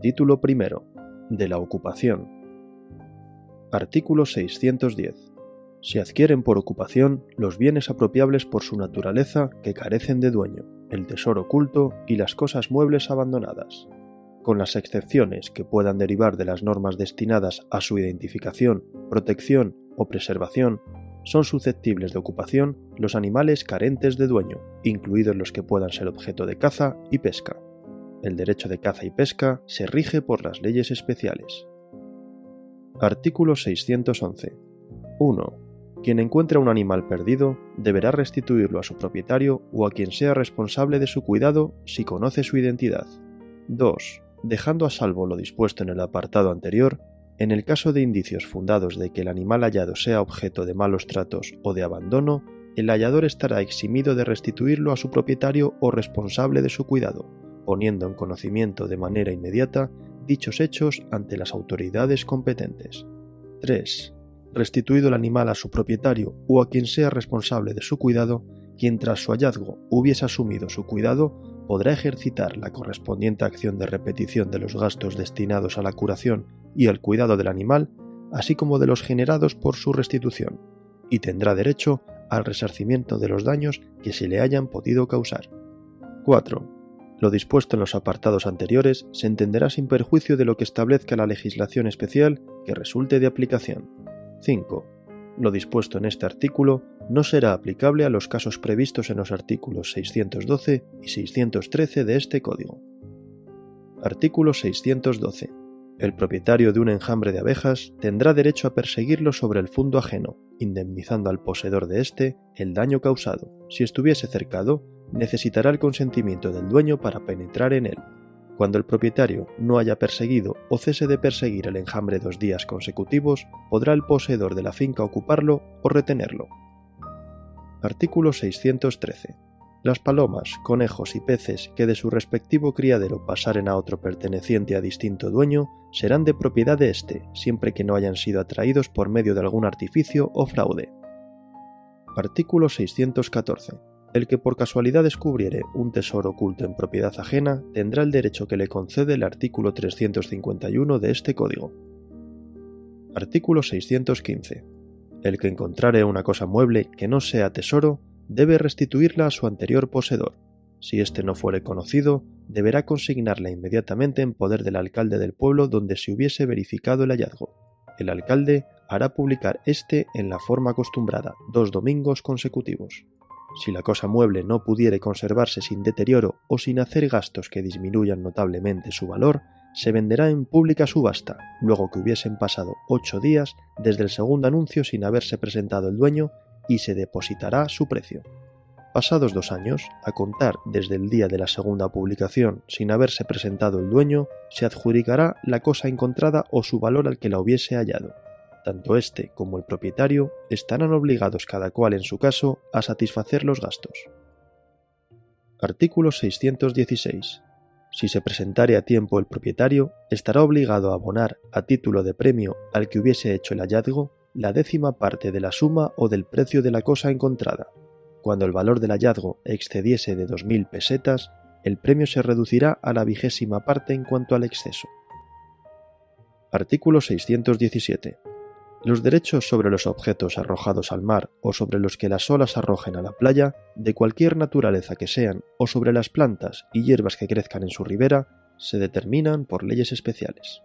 Título primero. De la ocupación. Artículo 610. Se adquieren por ocupación los bienes apropiables por su naturaleza que carecen de dueño, el tesoro oculto y las cosas muebles abandonadas. Con las excepciones que puedan derivar de las normas destinadas a su identificación, protección o preservación, son susceptibles de ocupación los animales carentes de dueño, incluidos los que puedan ser objeto de caza y pesca. El derecho de caza y pesca se rige por las leyes especiales. Artículo 611. 1. Quien encuentre un animal perdido deberá restituirlo a su propietario o a quien sea responsable de su cuidado si conoce su identidad. 2. Dejando a salvo lo dispuesto en el apartado anterior, en el caso de indicios fundados de que el animal hallado sea objeto de malos tratos o de abandono, el hallador estará eximido de restituirlo a su propietario o responsable de su cuidado, poniendo en conocimiento de manera inmediata dichos hechos ante las autoridades competentes. 3. Restituido el animal a su propietario o a quien sea responsable de su cuidado, quien tras su hallazgo hubiese asumido su cuidado podrá ejercitar la correspondiente acción de repetición de los gastos destinados a la curación y al cuidado del animal, así como de los generados por su restitución, y tendrá derecho al resarcimiento de los daños que se le hayan podido causar. 4. Lo dispuesto en los apartados anteriores se entenderá sin perjuicio de lo que establezca la legislación especial que resulte de aplicación. 5. Lo dispuesto en este artículo no será aplicable a los casos previstos en los artículos 612 y 613 de este Código. Artículo 612. El propietario de un enjambre de abejas tendrá derecho a perseguirlo sobre el fondo ajeno, indemnizando al poseedor de éste el daño causado. Si estuviese cercado, necesitará el consentimiento del dueño para penetrar en él. Cuando el propietario no haya perseguido o cese de perseguir el enjambre dos días consecutivos, podrá el poseedor de la finca ocuparlo o retenerlo. Artículo 613. Las palomas, conejos y peces que de su respectivo criadero pasaren a otro perteneciente a distinto dueño serán de propiedad de éste, siempre que no hayan sido atraídos por medio de algún artificio o fraude. Artículo 614. El que por casualidad descubriere un tesoro oculto en propiedad ajena tendrá el derecho que le concede el artículo 351 de este Código. Artículo 615 el que encontrare una cosa mueble que no sea tesoro debe restituirla a su anterior poseedor. Si éste no fuere conocido, deberá consignarla inmediatamente en poder del alcalde del pueblo donde se hubiese verificado el hallazgo. El alcalde hará publicar éste en la forma acostumbrada, dos domingos consecutivos. Si la cosa mueble no pudiere conservarse sin deterioro o sin hacer gastos que disminuyan notablemente su valor, se venderá en pública subasta, luego que hubiesen pasado ocho días desde el segundo anuncio sin haberse presentado el dueño y se depositará su precio. Pasados dos años, a contar desde el día de la segunda publicación sin haberse presentado el dueño, se adjudicará la cosa encontrada o su valor al que la hubiese hallado. Tanto éste como el propietario estarán obligados cada cual en su caso a satisfacer los gastos. Artículo 616. Si se presentare a tiempo el propietario, estará obligado a abonar a título de premio al que hubiese hecho el hallazgo la décima parte de la suma o del precio de la cosa encontrada. Cuando el valor del hallazgo excediese de 2.000 pesetas, el premio se reducirá a la vigésima parte en cuanto al exceso. Artículo 617. Los derechos sobre los objetos arrojados al mar o sobre los que las olas arrojen a la playa, de cualquier naturaleza que sean, o sobre las plantas y hierbas que crezcan en su ribera, se determinan por leyes especiales.